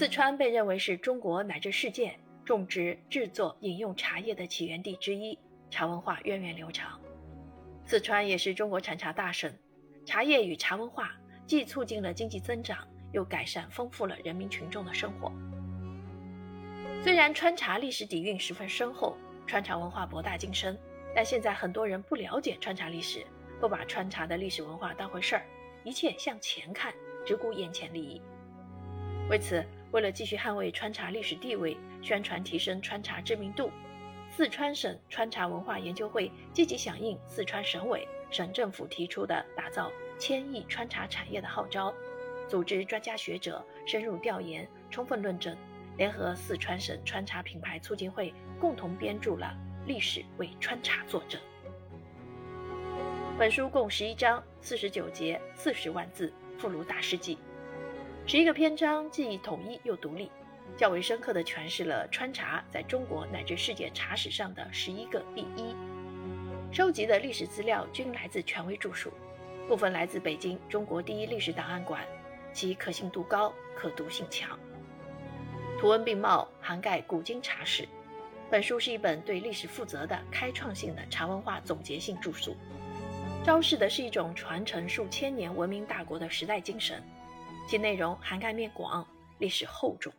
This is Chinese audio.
四川被认为是中国乃至世界种植、制作、饮用茶叶的起源地之一，茶文化源远流长。四川也是中国产茶大省，茶叶与茶文化既促进了经济增长，又改善丰富了人民群众的生活。虽然川茶历史底蕴十分深厚，川茶文化博大精深，但现在很多人不了解川茶历史，不把川茶的历史文化当回事儿，一切向前看，只顾眼前利益。为此，为了继续捍卫川茶历史地位，宣传提升川茶知名度，四川省川茶文化研究会积极响应四川省委、省政府提出的打造千亿川茶产业的号召，组织专家学者深入调研、充分论证，联合四川省川茶品牌促进会共同编著了《历史为川茶作证》。本书共十一章，四十九节，四十万字，附录大事记。十一个篇章既统一又独立，较为深刻地诠释了川茶在中国乃至世界茶史上的十一个第一。收集的历史资料均来自权威著述，部分来自北京中国第一历史档案馆，其可信度高，可读性强。图文并茂，涵盖古今茶史。本书是一本对历史负责的开创性的茶文化总结性著述，昭示的是一种传承数千年文明大国的时代精神。其内容涵盖面广，历史厚重。